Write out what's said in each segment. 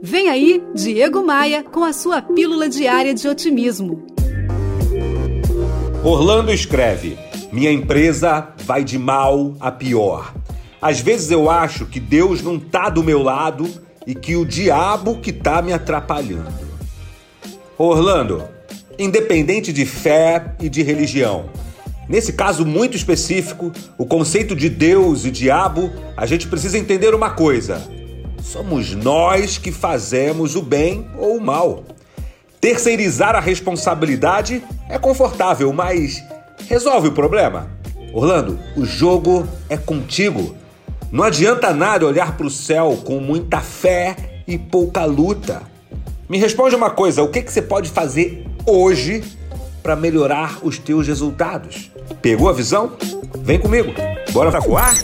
Vem aí, Diego Maia, com a sua pílula diária de otimismo. Orlando escreve: Minha empresa vai de mal a pior. Às vezes eu acho que Deus não tá do meu lado e que o diabo que tá me atrapalhando. Orlando, independente de fé e de religião, nesse caso muito específico, o conceito de Deus e diabo, a gente precisa entender uma coisa: somos nós que fazemos o bem ou o mal. Terceirizar a responsabilidade é confortável, mas resolve o problema? Orlando, o jogo é contigo. Não adianta nada olhar para o céu com muita fé e pouca luta. Me responde uma coisa: o que, que você pode fazer hoje para melhorar os teus resultados? Pegou a visão? Vem comigo. Bora voar?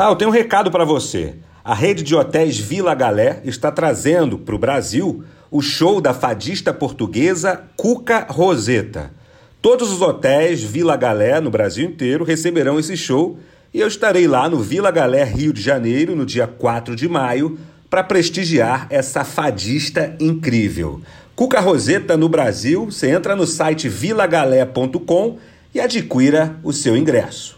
Ah, eu tenho um recado para você. A rede de hotéis Vila Galé está trazendo para o Brasil o show da fadista portuguesa Cuca Roseta. Todos os hotéis Vila Galé no Brasil inteiro receberão esse show e eu estarei lá no Vila Galé, Rio de Janeiro, no dia 4 de maio, para prestigiar essa fadista incrível. Cuca Roseta no Brasil, você entra no site vilagalé.com e adquira o seu ingresso.